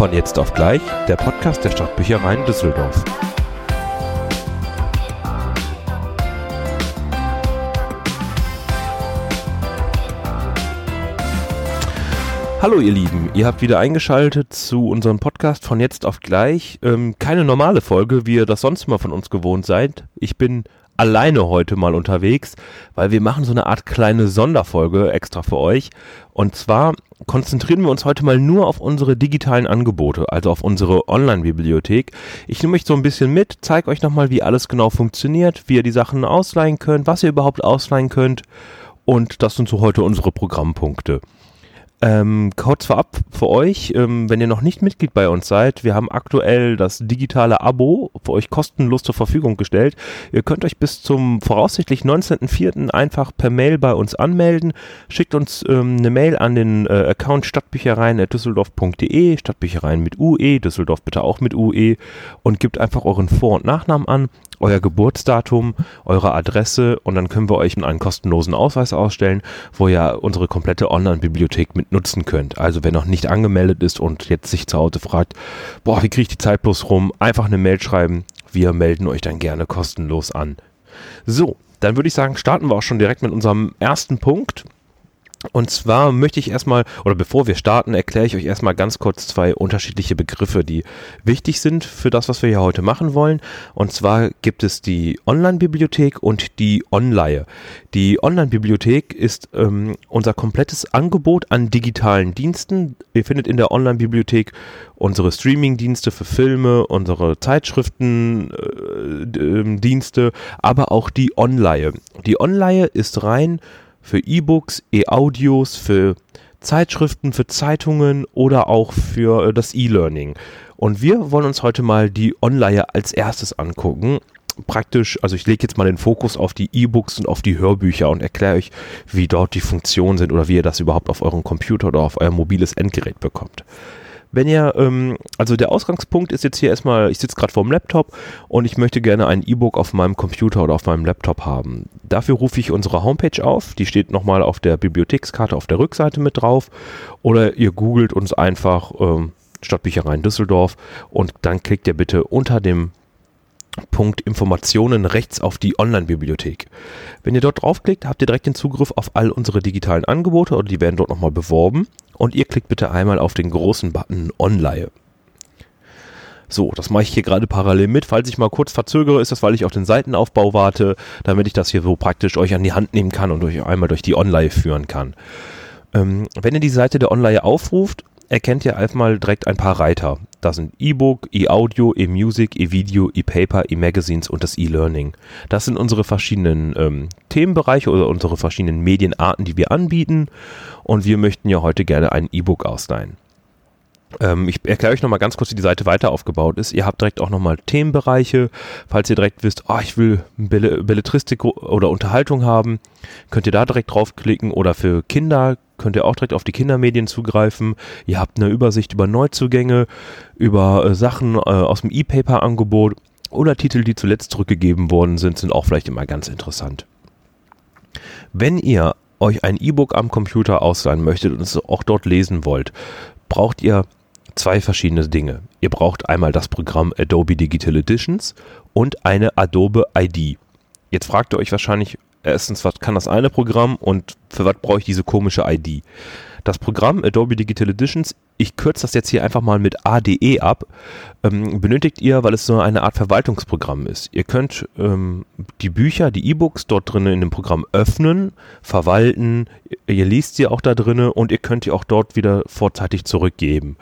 Von jetzt auf gleich, der Podcast der Stadtbüchereien Düsseldorf. Hallo ihr Lieben, ihr habt wieder eingeschaltet zu unserem Podcast von jetzt auf gleich. Ähm, keine normale Folge, wie ihr das sonst immer von uns gewohnt seid. Ich bin alleine heute mal unterwegs, weil wir machen so eine Art kleine Sonderfolge extra für euch. Und zwar konzentrieren wir uns heute mal nur auf unsere digitalen Angebote, also auf unsere Online-Bibliothek. Ich nehme euch so ein bisschen mit, zeige euch nochmal, wie alles genau funktioniert, wie ihr die Sachen ausleihen könnt, was ihr überhaupt ausleihen könnt. Und das sind so heute unsere Programmpunkte. Ähm, kurz vorab für euch, ähm, wenn ihr noch nicht Mitglied bei uns seid, wir haben aktuell das digitale Abo für euch kostenlos zur Verfügung gestellt. Ihr könnt euch bis zum voraussichtlich 19.04. einfach per Mail bei uns anmelden. Schickt uns ähm, eine Mail an den äh, Account stadtbüchereien.düsseldorf.de, Stadtbüchereien mit UE, Düsseldorf bitte auch mit UE und gebt einfach euren Vor- und Nachnamen an euer Geburtsdatum, eure Adresse und dann können wir euch einen kostenlosen Ausweis ausstellen, wo ihr unsere komplette Online-Bibliothek mit nutzen könnt. Also wer noch nicht angemeldet ist und jetzt sich zu Hause fragt, boah, wie kriege ich die Zeit bloß rum, einfach eine Mail schreiben. Wir melden euch dann gerne kostenlos an. So, dann würde ich sagen, starten wir auch schon direkt mit unserem ersten Punkt. Und zwar möchte ich erstmal, oder bevor wir starten, erkläre ich euch erstmal ganz kurz zwei unterschiedliche Begriffe, die wichtig sind für das, was wir hier heute machen wollen. Und zwar gibt es die Online-Bibliothek und die Online. Die Online-Bibliothek ist ähm, unser komplettes Angebot an digitalen Diensten. Ihr findet in der Online-Bibliothek unsere Streaming-Dienste für Filme, unsere Zeitschriften-Dienste, äh, aber auch die Online. Die Online ist rein für E-Books, E-Audios, für Zeitschriften, für Zeitungen oder auch für äh, das E-Learning. Und wir wollen uns heute mal die Online als erstes angucken. Praktisch, also ich lege jetzt mal den Fokus auf die E-Books und auf die Hörbücher und erkläre euch, wie dort die Funktionen sind oder wie ihr das überhaupt auf euren Computer oder auf euer mobiles Endgerät bekommt. Wenn ihr, ähm, also der Ausgangspunkt ist jetzt hier erstmal, ich sitze gerade vor dem Laptop und ich möchte gerne ein E-Book auf meinem Computer oder auf meinem Laptop haben. Dafür rufe ich unsere Homepage auf, die steht nochmal auf der Bibliothekskarte auf der Rückseite mit drauf oder ihr googelt uns einfach ähm, Stadtbüchereien Düsseldorf und dann klickt ihr bitte unter dem Punkt Informationen rechts auf die Online-Bibliothek. Wenn ihr dort draufklickt, habt ihr direkt den Zugriff auf all unsere digitalen Angebote oder die werden dort nochmal beworben und ihr klickt bitte einmal auf den großen Button Online. So, das mache ich hier gerade parallel mit. Falls ich mal kurz verzögere, ist das, weil ich auf den Seitenaufbau warte, damit ich das hier so praktisch euch an die Hand nehmen kann und euch einmal durch die Online führen kann. Ähm, wenn ihr die Seite der Online aufruft, erkennt ihr einfach mal direkt ein paar Reiter. Da sind E-Book, E-Audio, E-Music, E-Video, E-Paper, E-Magazines und das E-Learning. Das sind unsere verschiedenen ähm, Themenbereiche oder unsere verschiedenen Medienarten, die wir anbieten. Und wir möchten ja heute gerne ein E-Book ausleihen. Ähm, ich erkläre euch nochmal ganz kurz, wie die Seite weiter aufgebaut ist. Ihr habt direkt auch nochmal Themenbereiche. Falls ihr direkt wisst, oh, ich will Belletristik oder Unterhaltung haben, könnt ihr da direkt draufklicken. Oder für Kinder könnt ihr auch direkt auf die Kindermedien zugreifen. Ihr habt eine Übersicht über Neuzugänge, über äh, Sachen äh, aus dem E-Paper-Angebot oder Titel, die zuletzt zurückgegeben worden sind, sind auch vielleicht immer ganz interessant. Wenn ihr euch ein E-Book am Computer ausleihen möchtet und es auch dort lesen wollt, braucht ihr zwei verschiedene Dinge. Ihr braucht einmal das Programm Adobe Digital Editions und eine Adobe ID. Jetzt fragt ihr euch wahrscheinlich, erstens, was kann das eine Programm und für was brauche ich diese komische ID? Das Programm Adobe Digital Editions, ich kürze das jetzt hier einfach mal mit ADE ab, ähm, benötigt ihr, weil es so eine Art Verwaltungsprogramm ist. Ihr könnt ähm, die Bücher, die E-Books dort drinnen in dem Programm öffnen, verwalten, ihr liest sie auch da drinnen und ihr könnt die auch dort wieder vorzeitig zurückgeben.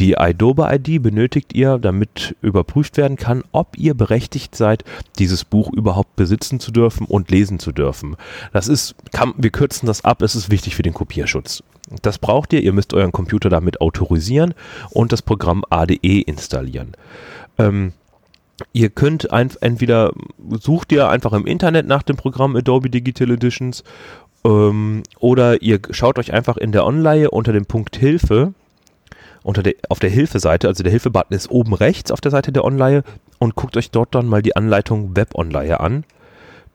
Die Adobe ID benötigt ihr, damit überprüft werden kann, ob ihr berechtigt seid, dieses Buch überhaupt besitzen zu dürfen und lesen zu dürfen. Das ist, kann, wir kürzen das ab, es ist wichtig für den Kopierschutz. Das braucht ihr. Ihr müsst euren Computer damit autorisieren und das Programm ADE installieren. Ähm, ihr könnt ein, entweder sucht ihr einfach im Internet nach dem Programm Adobe Digital Editions ähm, oder ihr schaut euch einfach in der Online unter dem Punkt Hilfe unter der, auf der Hilfe-Seite, also der Hilfe-Button ist oben rechts auf der Seite der Online und guckt euch dort dann mal die Anleitung Web Online an.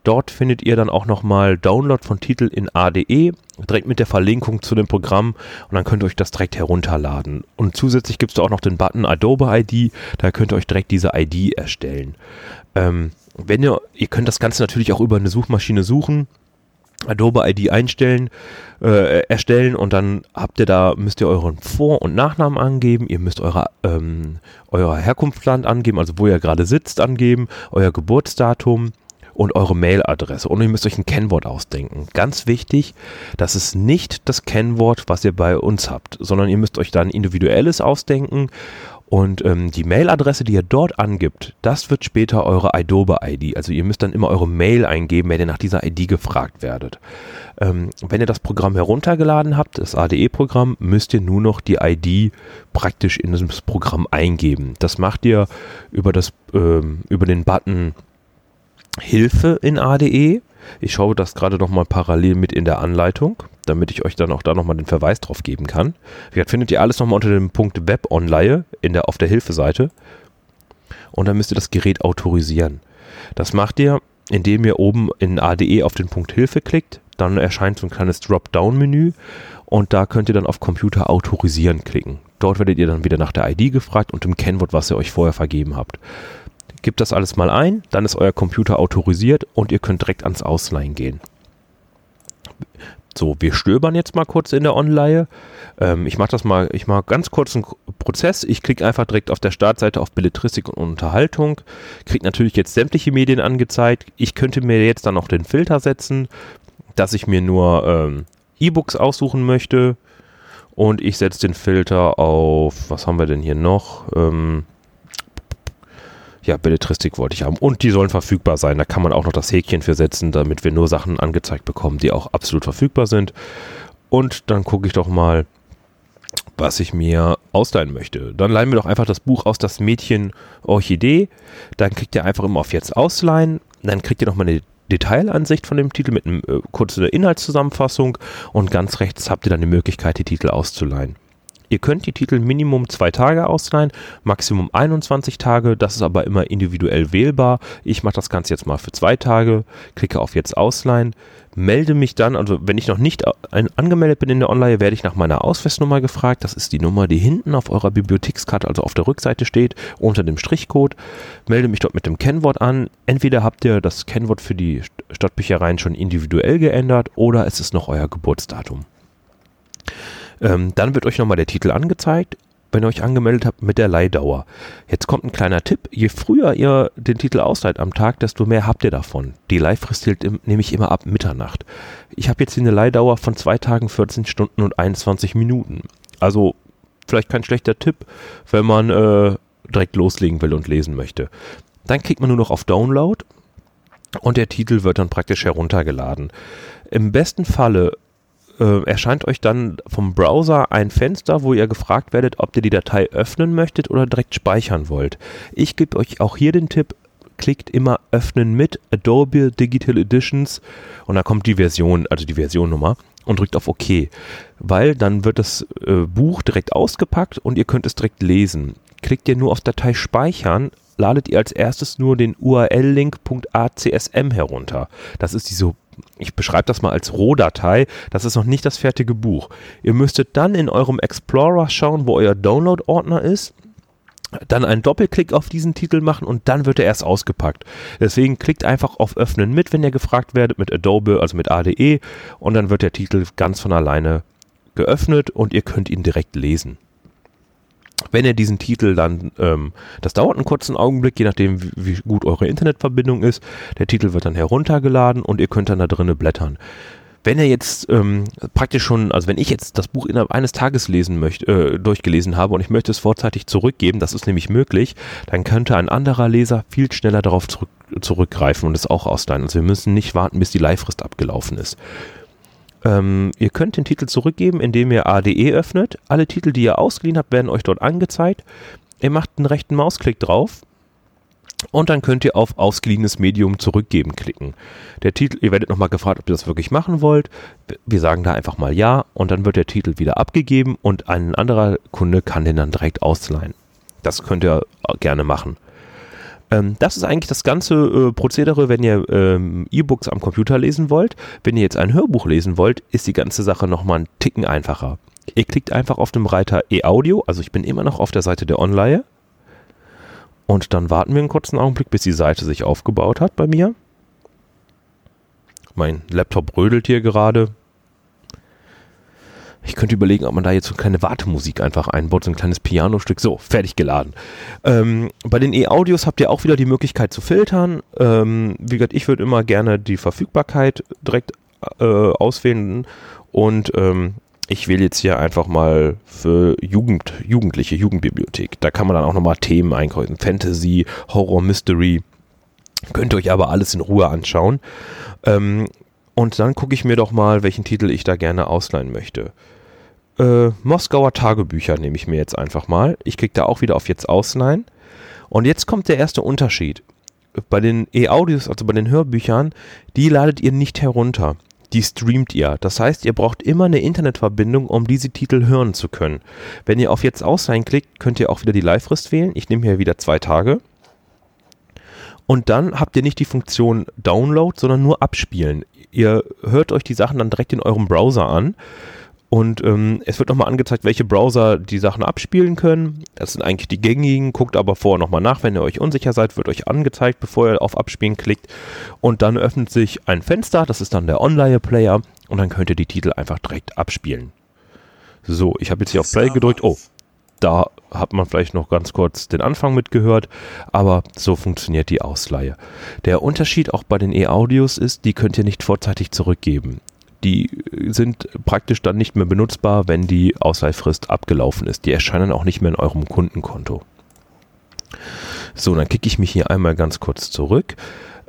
Dort findet ihr dann auch nochmal Download von Titel in ADE direkt mit der Verlinkung zu dem Programm und dann könnt ihr euch das direkt herunterladen. Und zusätzlich gibt es da auch noch den Button Adobe ID, da könnt ihr euch direkt diese ID erstellen. Ähm, wenn ihr, ihr könnt das Ganze natürlich auch über eine Suchmaschine suchen. Adobe ID einstellen, äh, erstellen und dann habt ihr da, müsst ihr euren Vor- und Nachnamen angeben, ihr müsst eure, ähm, euer Herkunftsland angeben, also wo ihr gerade sitzt, angeben, euer Geburtsdatum und eure Mailadresse. Und ihr müsst euch ein Kennwort ausdenken. Ganz wichtig, das ist nicht das Kennwort, was ihr bei uns habt, sondern ihr müsst euch da ein individuelles ausdenken und ähm, die Mailadresse, die ihr dort angibt, das wird später eure Adobe-ID. Also ihr müsst dann immer eure Mail eingeben, wenn ihr nach dieser ID gefragt werdet. Ähm, wenn ihr das Programm heruntergeladen habt, das ADE-Programm, müsst ihr nur noch die ID praktisch in das Programm eingeben. Das macht ihr über, das, ähm, über den Button Hilfe in ADE. Ich schaue das gerade noch mal parallel mit in der Anleitung damit ich euch dann auch da nochmal den Verweis drauf geben kann. Wie gesagt, findet ihr alles nochmal unter dem Punkt Web Online in der, auf der Hilfeseite. Und dann müsst ihr das Gerät autorisieren. Das macht ihr, indem ihr oben in ADE auf den Punkt Hilfe klickt. Dann erscheint so ein kleines Dropdown-Menü und da könnt ihr dann auf Computer autorisieren klicken. Dort werdet ihr dann wieder nach der ID gefragt und dem Kennwort, was ihr euch vorher vergeben habt. Gebt das alles mal ein, dann ist euer Computer autorisiert und ihr könnt direkt ans Ausleihen gehen. So, wir stöbern jetzt mal kurz in der Online. Ähm, ich mache das mal, ich mache ganz kurz einen Prozess. Ich klicke einfach direkt auf der Startseite auf Belletristik und Unterhaltung. Kriege natürlich jetzt sämtliche Medien angezeigt. Ich könnte mir jetzt dann noch den Filter setzen, dass ich mir nur ähm, E-Books aussuchen möchte. Und ich setze den Filter auf, was haben wir denn hier noch? Ähm, ja, Belletristik wollte ich haben. Und die sollen verfügbar sein. Da kann man auch noch das Häkchen für setzen, damit wir nur Sachen angezeigt bekommen, die auch absolut verfügbar sind. Und dann gucke ich doch mal, was ich mir ausleihen möchte. Dann leihen wir doch einfach das Buch aus, das Mädchen Orchidee. Dann kriegt ihr einfach immer auf Jetzt ausleihen. Dann kriegt ihr nochmal eine Detailansicht von dem Titel mit einer äh, kurzen Inhaltszusammenfassung. Und ganz rechts habt ihr dann die Möglichkeit, die Titel auszuleihen. Ihr könnt die Titel Minimum zwei Tage ausleihen, Maximum 21 Tage. Das ist aber immer individuell wählbar. Ich mache das Ganze jetzt mal für zwei Tage, klicke auf Jetzt ausleihen, melde mich dann, also wenn ich noch nicht angemeldet bin in der Online, werde ich nach meiner Ausweisnummer gefragt. Das ist die Nummer, die hinten auf eurer Bibliothekskarte, also auf der Rückseite steht, unter dem Strichcode. Melde mich dort mit dem Kennwort an. Entweder habt ihr das Kennwort für die Stadtbüchereien schon individuell geändert oder es ist noch euer Geburtsdatum. Ähm, dann wird euch nochmal der Titel angezeigt, wenn ihr euch angemeldet habt mit der Leihdauer. Jetzt kommt ein kleiner Tipp. Je früher ihr den Titel ausleiht am Tag, desto mehr habt ihr davon. Die Leihfrist hält nämlich immer ab Mitternacht. Ich habe jetzt hier eine Leihdauer von zwei Tagen, 14 Stunden und 21 Minuten. Also vielleicht kein schlechter Tipp, wenn man äh, direkt loslegen will und lesen möchte. Dann klickt man nur noch auf Download und der Titel wird dann praktisch heruntergeladen. Im besten Falle äh, erscheint euch dann vom Browser ein Fenster, wo ihr gefragt werdet, ob ihr die Datei öffnen möchtet oder direkt speichern wollt. Ich gebe euch auch hier den Tipp, klickt immer öffnen mit Adobe Digital Editions und da kommt die Version, also die Versionnummer und drückt auf OK, weil dann wird das äh, Buch direkt ausgepackt und ihr könnt es direkt lesen. Klickt ihr nur auf Datei speichern, ladet ihr als erstes nur den URL-Link.acsm herunter. Das ist diese ich beschreibe das mal als Rohdatei, das ist noch nicht das fertige Buch. Ihr müsstet dann in eurem Explorer schauen, wo euer Download-Ordner ist, dann einen Doppelklick auf diesen Titel machen und dann wird er erst ausgepackt. Deswegen klickt einfach auf Öffnen mit, wenn ihr gefragt werdet, mit Adobe, also mit ADE und dann wird der Titel ganz von alleine geöffnet und ihr könnt ihn direkt lesen. Wenn ihr diesen Titel dann, ähm, das dauert einen kurzen Augenblick, je nachdem, wie, wie, gut eure Internetverbindung ist. Der Titel wird dann heruntergeladen und ihr könnt dann da drinnen blättern. Wenn ihr jetzt ähm, praktisch schon, also wenn ich jetzt das Buch innerhalb eines Tages lesen möchte, äh, durchgelesen habe und ich möchte es vorzeitig zurückgeben, das ist nämlich möglich, dann könnte ein anderer Leser viel schneller darauf zurück, zurückgreifen und es auch ausleihen. Also wir müssen nicht warten, bis die Leihfrist abgelaufen ist. Ähm, ihr könnt den Titel zurückgeben, indem ihr ADE öffnet. Alle Titel, die ihr ausgeliehen habt, werden euch dort angezeigt. Ihr macht einen rechten Mausklick drauf und dann könnt ihr auf ausgeliehenes Medium zurückgeben klicken. Der Titel, ihr werdet nochmal gefragt, ob ihr das wirklich machen wollt. Wir sagen da einfach mal ja und dann wird der Titel wieder abgegeben und ein anderer Kunde kann den dann direkt ausleihen. Das könnt ihr gerne machen. Ähm, das ist eigentlich das ganze äh, Prozedere, wenn ihr ähm, E-Books am Computer lesen wollt. Wenn ihr jetzt ein Hörbuch lesen wollt, ist die ganze Sache nochmal einen Ticken einfacher. Ihr klickt einfach auf dem Reiter E-Audio, also ich bin immer noch auf der Seite der Online. Und dann warten wir einen kurzen Augenblick, bis die Seite sich aufgebaut hat bei mir. Mein Laptop rödelt hier gerade. Ich könnte überlegen, ob man da jetzt so eine kleine Wartemusik einfach einbaut, so ein kleines Pianostück. So, fertig geladen. Ähm, bei den E-Audios habt ihr auch wieder die Möglichkeit zu filtern. Ähm, wie gesagt, ich würde immer gerne die Verfügbarkeit direkt äh, auswählen und ähm, ich wähle jetzt hier einfach mal für Jugend, Jugendliche, Jugendbibliothek. Da kann man dann auch nochmal Themen einkreuzen. Fantasy, Horror, Mystery. Könnt ihr euch aber alles in Ruhe anschauen. Ähm, und dann gucke ich mir doch mal, welchen Titel ich da gerne ausleihen möchte. Äh, Moskauer Tagebücher nehme ich mir jetzt einfach mal. Ich klicke da auch wieder auf jetzt ausleihen. Und jetzt kommt der erste Unterschied. Bei den E-Audios, also bei den Hörbüchern, die ladet ihr nicht herunter. Die streamt ihr. Das heißt, ihr braucht immer eine Internetverbindung, um diese Titel hören zu können. Wenn ihr auf jetzt ausleihen klickt, könnt ihr auch wieder die Live-Frist wählen. Ich nehme hier wieder zwei Tage. Und dann habt ihr nicht die Funktion Download, sondern nur abspielen. Ihr hört euch die Sachen dann direkt in eurem Browser an. Und ähm, es wird nochmal angezeigt, welche Browser die Sachen abspielen können. Das sind eigentlich die gängigen. Guckt aber vorher nochmal nach, wenn ihr euch unsicher seid, wird euch angezeigt, bevor ihr auf Abspielen klickt. Und dann öffnet sich ein Fenster, das ist dann der Online-Player. Und dann könnt ihr die Titel einfach direkt abspielen. So, ich habe jetzt hier auf Play gedrückt. Oh, da hat man vielleicht noch ganz kurz den Anfang mitgehört, aber so funktioniert die Ausleihe. Der Unterschied auch bei den E-Audios ist, die könnt ihr nicht vorzeitig zurückgeben. Die sind praktisch dann nicht mehr benutzbar, wenn die Ausleihfrist abgelaufen ist. Die erscheinen auch nicht mehr in eurem Kundenkonto. So, dann kicke ich mich hier einmal ganz kurz zurück.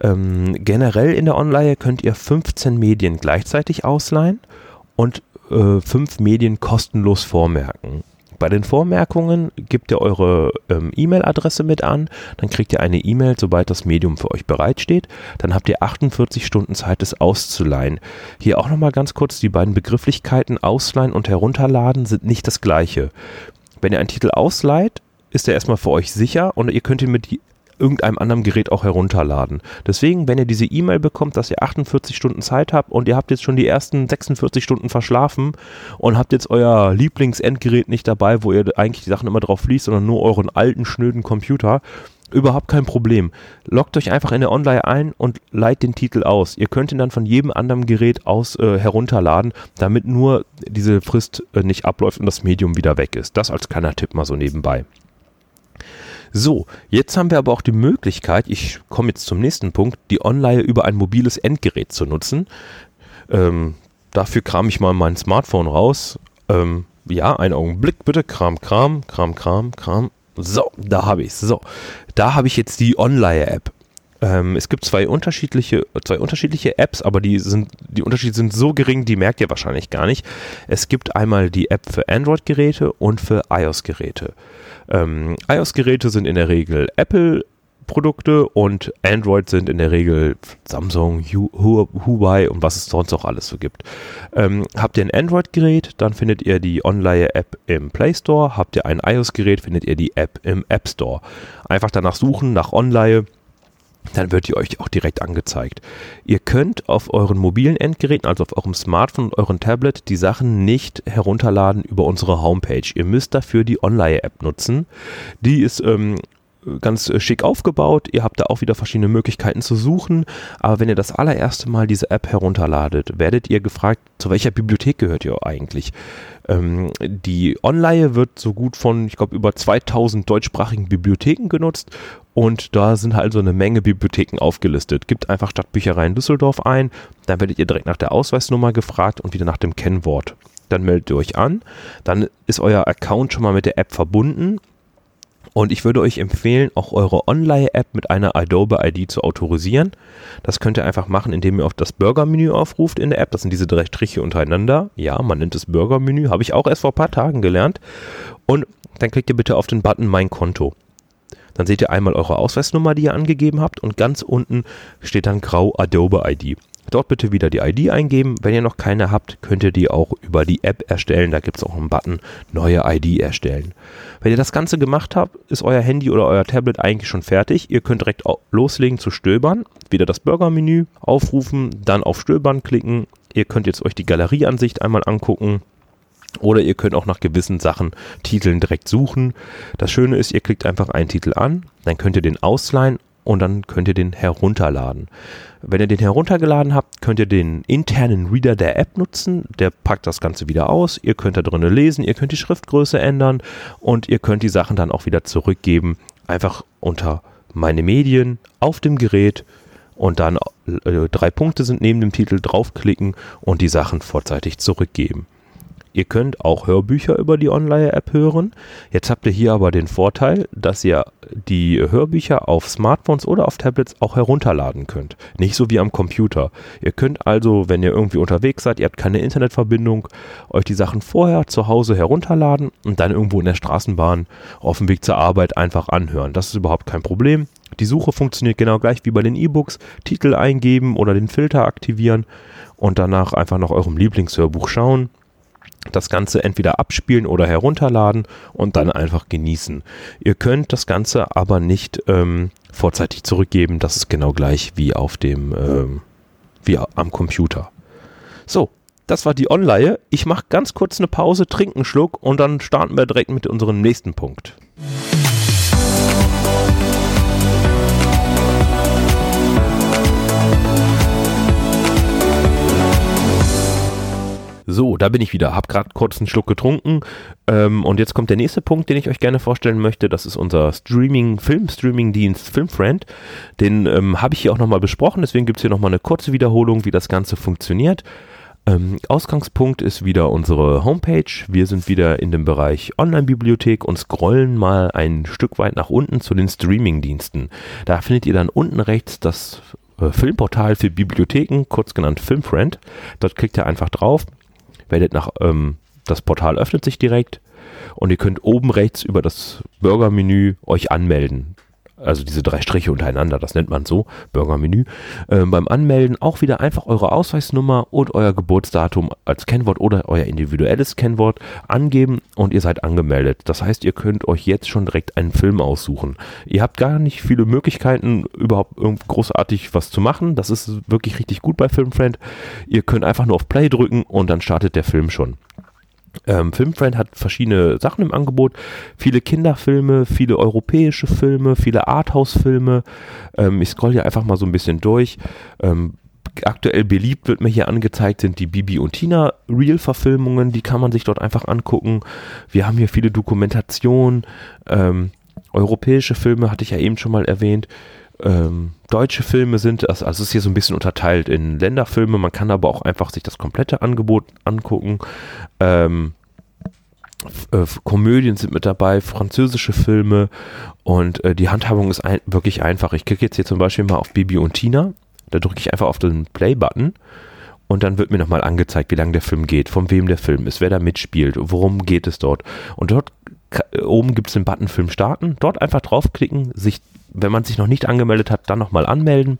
Ähm, generell in der Online könnt ihr 15 Medien gleichzeitig ausleihen und äh, 5 Medien kostenlos vormerken. Bei den Vormerkungen gebt ihr eure ähm, E-Mail-Adresse mit an, dann kriegt ihr eine E-Mail, sobald das Medium für euch bereitsteht. Dann habt ihr 48 Stunden Zeit, es auszuleihen. Hier auch nochmal ganz kurz, die beiden Begrifflichkeiten ausleihen und herunterladen sind nicht das gleiche. Wenn ihr einen Titel ausleiht, ist er erstmal für euch sicher und ihr könnt ihn mit irgendeinem anderen Gerät auch herunterladen. Deswegen, wenn ihr diese E-Mail bekommt, dass ihr 48 Stunden Zeit habt und ihr habt jetzt schon die ersten 46 Stunden verschlafen und habt jetzt euer Lieblingsendgerät nicht dabei, wo ihr eigentlich die Sachen immer drauf liest, sondern nur euren alten, schnöden Computer, Überhaupt kein Problem. Loggt euch einfach in der Online ein und leiht den Titel aus. Ihr könnt ihn dann von jedem anderen Gerät aus äh, herunterladen, damit nur diese Frist äh, nicht abläuft und das Medium wieder weg ist. Das als kleiner Tipp mal so nebenbei. So, jetzt haben wir aber auch die Möglichkeit, ich komme jetzt zum nächsten Punkt, die Online über ein mobiles Endgerät zu nutzen. Ähm, dafür kram ich mal mein Smartphone raus. Ähm, ja, einen Augenblick bitte. Kram, Kram, Kram, Kram, Kram. So, da habe ich es. So, da habe ich jetzt die Online-App. Ähm, es gibt zwei unterschiedliche, zwei unterschiedliche Apps, aber die sind, die Unterschiede sind so gering, die merkt ihr wahrscheinlich gar nicht. Es gibt einmal die App für Android-Geräte und für iOS-Geräte. Ähm, iOS-Geräte sind in der Regel Apple Produkte und Android sind in der Regel Samsung, Huawei und was es sonst auch alles so gibt. Ähm, habt ihr ein Android-Gerät, dann findet ihr die Online-App im Play Store. Habt ihr ein iOS-Gerät, findet ihr die App im App Store. Einfach danach suchen, nach Online dann wird die euch auch direkt angezeigt. Ihr könnt auf euren mobilen Endgeräten, also auf eurem Smartphone und eurem Tablet, die Sachen nicht herunterladen über unsere Homepage. Ihr müsst dafür die Online-App nutzen. Die ist ähm, ganz schick aufgebaut. Ihr habt da auch wieder verschiedene Möglichkeiten zu suchen. Aber wenn ihr das allererste Mal diese App herunterladet, werdet ihr gefragt, zu welcher Bibliothek gehört ihr eigentlich? Ähm, die Online wird so gut von, ich glaube, über 2000 deutschsprachigen Bibliotheken genutzt. Und da sind halt so eine Menge Bibliotheken aufgelistet. Gibt einfach Stadtbücherei in Düsseldorf ein. Dann werdet ihr direkt nach der Ausweisnummer gefragt und wieder nach dem Kennwort. Dann meldet ihr euch an. Dann ist euer Account schon mal mit der App verbunden und ich würde euch empfehlen, auch eure Online-App mit einer Adobe ID zu autorisieren. Das könnt ihr einfach machen, indem ihr auf das Burger-Menü aufruft in der App. Das sind diese drei Striche untereinander. Ja, man nennt es Burger-Menü. Habe ich auch erst vor ein paar Tagen gelernt. Und dann klickt ihr bitte auf den Button Mein Konto. Dann seht ihr einmal eure Ausweisnummer, die ihr angegeben habt und ganz unten steht dann grau Adobe ID. Dort bitte wieder die ID eingeben. Wenn ihr noch keine habt, könnt ihr die auch über die App erstellen. Da gibt es auch einen Button Neue ID erstellen. Wenn ihr das Ganze gemacht habt, ist euer Handy oder euer Tablet eigentlich schon fertig. Ihr könnt direkt loslegen zu stöbern. Wieder das Burger-Menü aufrufen, dann auf Stöbern klicken. Ihr könnt jetzt euch die Galerieansicht einmal angucken. Oder ihr könnt auch nach gewissen Sachen, Titeln direkt suchen. Das Schöne ist, ihr klickt einfach einen Titel an, dann könnt ihr den ausleihen und dann könnt ihr den herunterladen. Wenn ihr den heruntergeladen habt, könnt ihr den internen Reader der App nutzen. Der packt das Ganze wieder aus. Ihr könnt da drinnen lesen, ihr könnt die Schriftgröße ändern und ihr könnt die Sachen dann auch wieder zurückgeben. Einfach unter meine Medien auf dem Gerät und dann äh, drei Punkte sind neben dem Titel draufklicken und die Sachen vorzeitig zurückgeben. Ihr könnt auch Hörbücher über die Online-App hören. Jetzt habt ihr hier aber den Vorteil, dass ihr die Hörbücher auf Smartphones oder auf Tablets auch herunterladen könnt. Nicht so wie am Computer. Ihr könnt also, wenn ihr irgendwie unterwegs seid, ihr habt keine Internetverbindung, euch die Sachen vorher zu Hause herunterladen und dann irgendwo in der Straßenbahn auf dem Weg zur Arbeit einfach anhören. Das ist überhaupt kein Problem. Die Suche funktioniert genau gleich wie bei den E-Books. Titel eingeben oder den Filter aktivieren und danach einfach nach eurem Lieblingshörbuch schauen das Ganze entweder abspielen oder herunterladen und dann einfach genießen. Ihr könnt das Ganze aber nicht ähm, vorzeitig zurückgeben. Das ist genau gleich wie auf dem, ähm, wie am Computer. So, das war die Online. Ich mache ganz kurz eine Pause, trinke einen Schluck und dann starten wir direkt mit unserem nächsten Punkt. So, da bin ich wieder. Hab gerade kurz einen Schluck getrunken. Ähm, und jetzt kommt der nächste Punkt, den ich euch gerne vorstellen möchte. Das ist unser Streaming, Film-Streaming-Dienst Filmfriend. Den ähm, habe ich hier auch nochmal besprochen. Deswegen gibt es hier nochmal eine kurze Wiederholung, wie das Ganze funktioniert. Ähm, Ausgangspunkt ist wieder unsere Homepage. Wir sind wieder in dem Bereich Online-Bibliothek und scrollen mal ein Stück weit nach unten zu den Streaming-Diensten. Da findet ihr dann unten rechts das äh, Filmportal für Bibliotheken, kurz genannt Filmfriend. Dort klickt ihr einfach drauf werdet nach, ähm, das Portal öffnet sich direkt und ihr könnt oben rechts über das Burger-Menü euch anmelden. Also diese drei Striche untereinander, das nennt man so, Burger-Menü. Ähm, beim Anmelden auch wieder einfach eure Ausweisnummer und euer Geburtsdatum als Kennwort oder euer individuelles Kennwort angeben und ihr seid angemeldet. Das heißt, ihr könnt euch jetzt schon direkt einen Film aussuchen. Ihr habt gar nicht viele Möglichkeiten, überhaupt großartig was zu machen. Das ist wirklich richtig gut bei Filmfriend. Ihr könnt einfach nur auf Play drücken und dann startet der Film schon. Ähm, Filmfriend hat verschiedene Sachen im Angebot. Viele Kinderfilme, viele europäische Filme, viele Arthouse-Filme. Ähm, ich scroll hier einfach mal so ein bisschen durch. Ähm, aktuell beliebt wird mir hier angezeigt sind die Bibi und Tina Real-Verfilmungen. Die kann man sich dort einfach angucken. Wir haben hier viele Dokumentationen. Ähm, europäische Filme hatte ich ja eben schon mal erwähnt. Ähm, deutsche Filme sind, also es ist hier so ein bisschen unterteilt in Länderfilme, man kann aber auch einfach sich das komplette Angebot angucken. Ähm, äh, Komödien sind mit dabei, französische Filme und äh, die Handhabung ist ein, wirklich einfach. Ich klicke jetzt hier zum Beispiel mal auf Bibi und Tina, da drücke ich einfach auf den Play-Button und dann wird mir nochmal angezeigt, wie lange der Film geht, von wem der Film ist, wer da mitspielt, worum geht es dort. Und dort oben gibt es den Button Film starten, dort einfach draufklicken, sich wenn man sich noch nicht angemeldet hat, dann nochmal anmelden.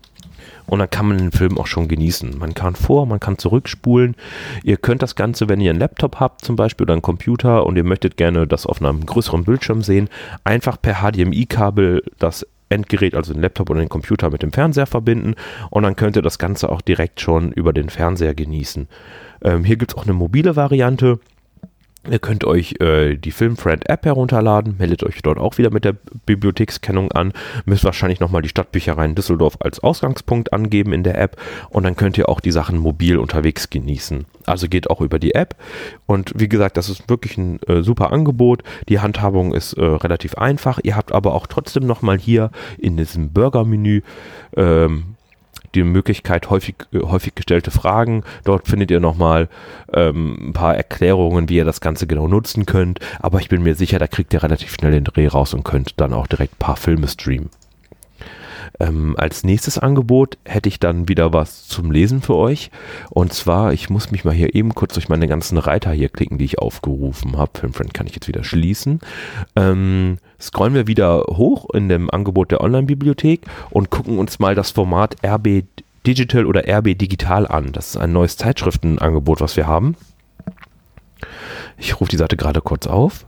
Und dann kann man den Film auch schon genießen. Man kann vor, man kann zurückspulen. Ihr könnt das Ganze, wenn ihr einen Laptop habt zum Beispiel oder einen Computer und ihr möchtet gerne das auf einem größeren Bildschirm sehen, einfach per HDMI-Kabel das Endgerät, also den Laptop oder den Computer mit dem Fernseher verbinden und dann könnt ihr das Ganze auch direkt schon über den Fernseher genießen. Ähm, hier gibt es auch eine mobile Variante. Ihr könnt euch äh, die Filmfriend App herunterladen, meldet euch dort auch wieder mit der Bibliothekskennung an, müsst wahrscheinlich nochmal die Stadtbücherei in Düsseldorf als Ausgangspunkt angeben in der App und dann könnt ihr auch die Sachen mobil unterwegs genießen. Also geht auch über die App und wie gesagt, das ist wirklich ein äh, super Angebot. Die Handhabung ist äh, relativ einfach. Ihr habt aber auch trotzdem nochmal hier in diesem Burger-Menü ähm, die Möglichkeit, häufig, äh, häufig gestellte Fragen. Dort findet ihr nochmal ähm, ein paar Erklärungen, wie ihr das Ganze genau nutzen könnt. Aber ich bin mir sicher, da kriegt ihr relativ schnell den Dreh raus und könnt dann auch direkt ein paar Filme streamen. Ähm, als nächstes Angebot hätte ich dann wieder was zum Lesen für euch. Und zwar, ich muss mich mal hier eben kurz durch meine ganzen Reiter hier klicken, die ich aufgerufen habe. Filmfriend kann ich jetzt wieder schließen. Ähm, scrollen wir wieder hoch in dem Angebot der Online-Bibliothek und gucken uns mal das Format RB, Digital oder RB Digital an. Das ist ein neues Zeitschriftenangebot, was wir haben. Ich rufe die Seite gerade kurz auf.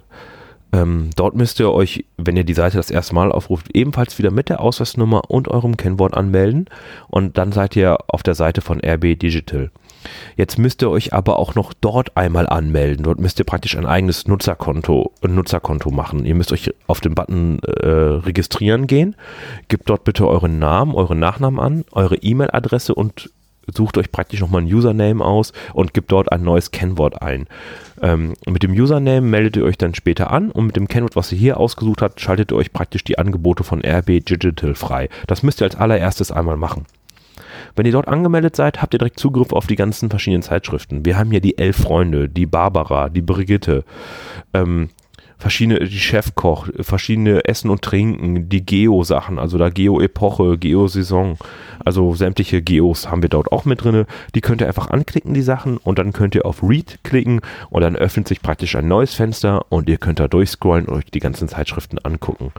Ähm, dort müsst ihr euch, wenn ihr die Seite das erste Mal aufruft, ebenfalls wieder mit der Ausweisnummer und eurem Kennwort anmelden und dann seid ihr auf der Seite von RB Digital. Jetzt müsst ihr euch aber auch noch dort einmal anmelden. Dort müsst ihr praktisch ein eigenes Nutzerkonto, Nutzerkonto machen. Ihr müsst euch auf den Button äh, registrieren gehen. Gebt dort bitte euren Namen, euren Nachnamen an, eure E-Mail-Adresse und sucht euch praktisch nochmal ein Username aus und gebt dort ein neues Kennwort ein. Ähm, mit dem Username meldet ihr euch dann später an und mit dem Kennwort, was ihr hier ausgesucht habt, schaltet ihr euch praktisch die Angebote von RB Digital frei. Das müsst ihr als allererstes einmal machen. Wenn ihr dort angemeldet seid, habt ihr direkt Zugriff auf die ganzen verschiedenen Zeitschriften. Wir haben hier die Elf Freunde, die Barbara, die Brigitte, ähm, verschiedene, die Chefkoch, verschiedene Essen und Trinken, die Geo-Sachen, also da Geo-Epoche, Geo-Saison, also sämtliche Geos haben wir dort auch mit drin. Die könnt ihr einfach anklicken, die Sachen, und dann könnt ihr auf Read klicken und dann öffnet sich praktisch ein neues Fenster und ihr könnt da durchscrollen und euch die ganzen Zeitschriften angucken.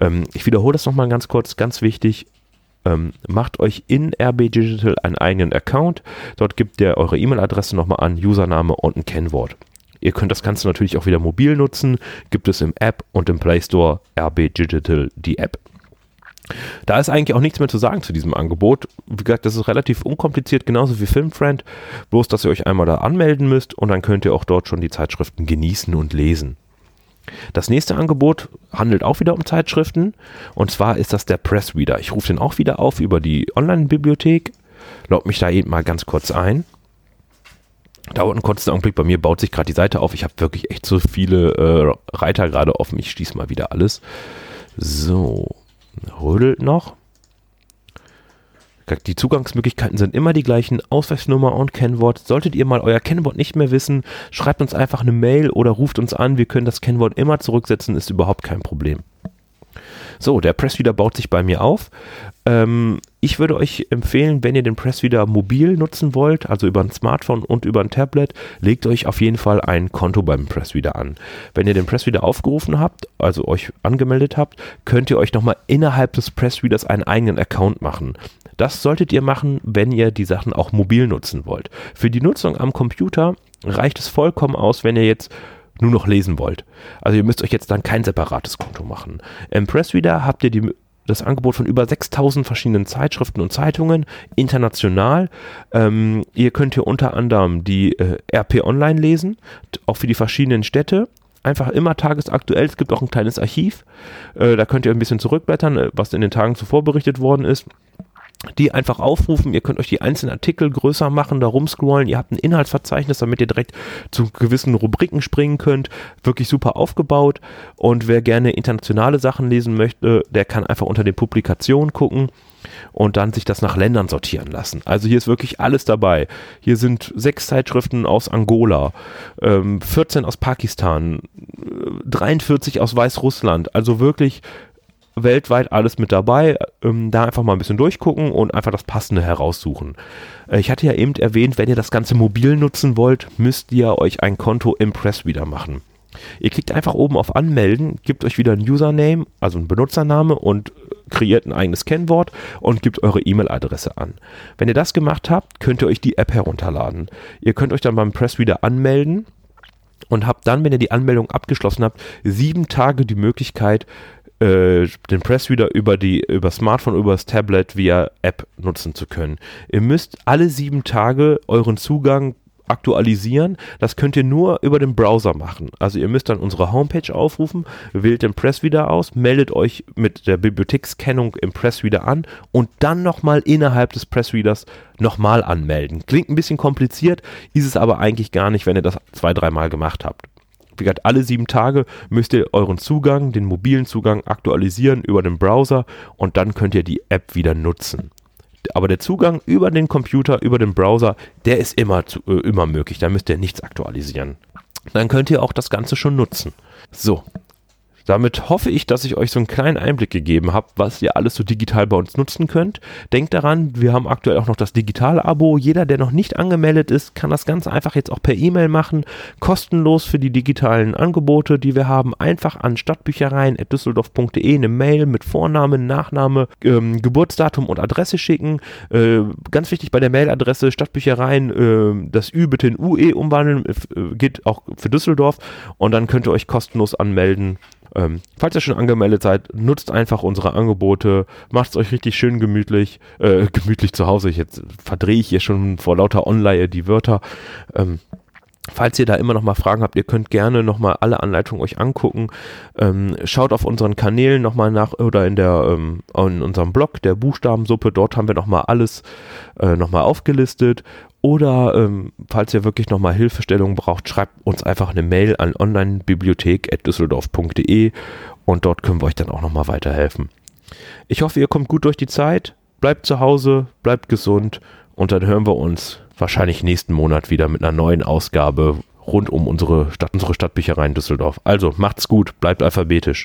Ähm, ich wiederhole das nochmal ganz kurz, ganz wichtig. Ähm, macht euch in RB Digital einen eigenen Account. Dort gebt ihr eure E-Mail-Adresse nochmal an, Username und ein Kennwort. Ihr könnt das Ganze natürlich auch wieder mobil nutzen. Gibt es im App und im Play Store RB Digital die App. Da ist eigentlich auch nichts mehr zu sagen zu diesem Angebot. Wie gesagt, das ist relativ unkompliziert, genauso wie Filmfriend. Bloß, dass ihr euch einmal da anmelden müsst und dann könnt ihr auch dort schon die Zeitschriften genießen und lesen. Das nächste Angebot handelt auch wieder um Zeitschriften und zwar ist das der Pressreader. Ich rufe den auch wieder auf über die Online-Bibliothek, log mich da eben mal ganz kurz ein. Dauert einen kurzen Augenblick, bei mir baut sich gerade die Seite auf. Ich habe wirklich echt so viele äh, Reiter gerade offen. Ich schließe mal wieder alles. So, rödelt noch. Die Zugangsmöglichkeiten sind immer die gleichen, Ausweisnummer und Kennwort. Solltet ihr mal euer Kennwort nicht mehr wissen, schreibt uns einfach eine Mail oder ruft uns an. Wir können das Kennwort immer zurücksetzen, ist überhaupt kein Problem. So, der Pressreader baut sich bei mir auf. Ähm, ich würde euch empfehlen, wenn ihr den Pressreader mobil nutzen wollt, also über ein Smartphone und über ein Tablet, legt euch auf jeden Fall ein Konto beim Pressreader an. Wenn ihr den Pressreader aufgerufen habt, also euch angemeldet habt, könnt ihr euch nochmal innerhalb des Pressreaders einen eigenen Account machen. Das solltet ihr machen, wenn ihr die Sachen auch mobil nutzen wollt. Für die Nutzung am Computer reicht es vollkommen aus, wenn ihr jetzt nur noch lesen wollt. Also ihr müsst euch jetzt dann kein separates Konto machen. Im Pressreader habt ihr die, das Angebot von über 6000 verschiedenen Zeitschriften und Zeitungen, international. Ähm, ihr könnt hier unter anderem die äh, RP Online lesen, auch für die verschiedenen Städte. Einfach immer tagesaktuell. Es gibt auch ein kleines Archiv. Äh, da könnt ihr ein bisschen zurückblättern, äh, was in den Tagen zuvor berichtet worden ist die einfach aufrufen. Ihr könnt euch die einzelnen Artikel größer machen, da rumscrollen. Ihr habt ein Inhaltsverzeichnis, damit ihr direkt zu gewissen Rubriken springen könnt. Wirklich super aufgebaut. Und wer gerne internationale Sachen lesen möchte, der kann einfach unter den Publikationen gucken und dann sich das nach Ländern sortieren lassen. Also hier ist wirklich alles dabei. Hier sind sechs Zeitschriften aus Angola, 14 ähm, aus Pakistan, 43 aus Weißrussland. Also wirklich weltweit alles mit dabei. Ähm, da einfach mal ein bisschen durchgucken und einfach das Passende heraussuchen. Äh, ich hatte ja eben erwähnt, wenn ihr das Ganze mobil nutzen wollt, müsst ihr euch ein Konto im Pressreader machen. Ihr klickt einfach oben auf Anmelden, gebt euch wieder ein Username, also ein Benutzername und kreiert ein eigenes Kennwort und gebt eure E-Mail-Adresse an. Wenn ihr das gemacht habt, könnt ihr euch die App herunterladen. Ihr könnt euch dann beim Pressreader anmelden und habt dann, wenn ihr die Anmeldung abgeschlossen habt, sieben Tage die Möglichkeit, äh, den Pressreader über die über Smartphone, über das Tablet via App nutzen zu können. Ihr müsst alle sieben Tage euren Zugang aktualisieren. Das könnt ihr nur über den Browser machen. Also ihr müsst dann unsere Homepage aufrufen, wählt den Pressreader aus, meldet euch mit der Bibliothekskennung im Pressreader an und dann nochmal innerhalb des Pressreaders nochmal anmelden. Klingt ein bisschen kompliziert, ist es aber eigentlich gar nicht, wenn ihr das zwei, dreimal gemacht habt wie gesagt, alle sieben Tage müsst ihr euren Zugang, den mobilen Zugang aktualisieren über den Browser und dann könnt ihr die App wieder nutzen. Aber der Zugang über den Computer, über den Browser, der ist immer, zu, äh, immer möglich. Da müsst ihr nichts aktualisieren. Dann könnt ihr auch das Ganze schon nutzen. So, Damit hoffe ich, dass ich euch so einen kleinen Einblick gegeben habe, was ihr alles so digital bei uns nutzen könnt. Denkt daran, wir haben aktuell auch noch das digitale Abo. Jeder, der noch nicht angemeldet ist, kann das ganz einfach jetzt auch per E-Mail machen. Kostenlos für die digitalen Angebote, die wir haben. Einfach an stadtbüchereien.düsseldorf.de eine Mail mit Vorname, Nachname, ähm, Geburtsdatum und Adresse schicken. Äh, ganz wichtig bei der Mailadresse Stadtbüchereien, äh, das Ü bitte in UE umwandeln. Äh, geht auch für Düsseldorf. Und dann könnt ihr euch kostenlos anmelden ähm, falls ihr schon angemeldet seid, nutzt einfach unsere Angebote, macht es euch richtig schön gemütlich, äh, gemütlich zu Hause. Ich jetzt verdrehe ich hier schon vor lauter Online die Wörter. Ähm, Falls ihr da immer noch mal Fragen habt, ihr könnt gerne noch mal alle Anleitungen euch angucken. Ähm, schaut auf unseren Kanälen noch mal nach oder in der ähm, in unserem Blog der Buchstabensuppe. Dort haben wir noch mal alles äh, noch mal aufgelistet. Oder ähm, falls ihr wirklich nochmal Hilfestellung braucht, schreibt uns einfach eine Mail an onlinebibliothek.düsseldorf.de und dort können wir euch dann auch nochmal weiterhelfen. Ich hoffe, ihr kommt gut durch die Zeit, bleibt zu Hause, bleibt gesund und dann hören wir uns wahrscheinlich nächsten Monat wieder mit einer neuen Ausgabe rund um unsere Stadt, unsere Stadtbücherei in Düsseldorf. Also macht's gut, bleibt alphabetisch.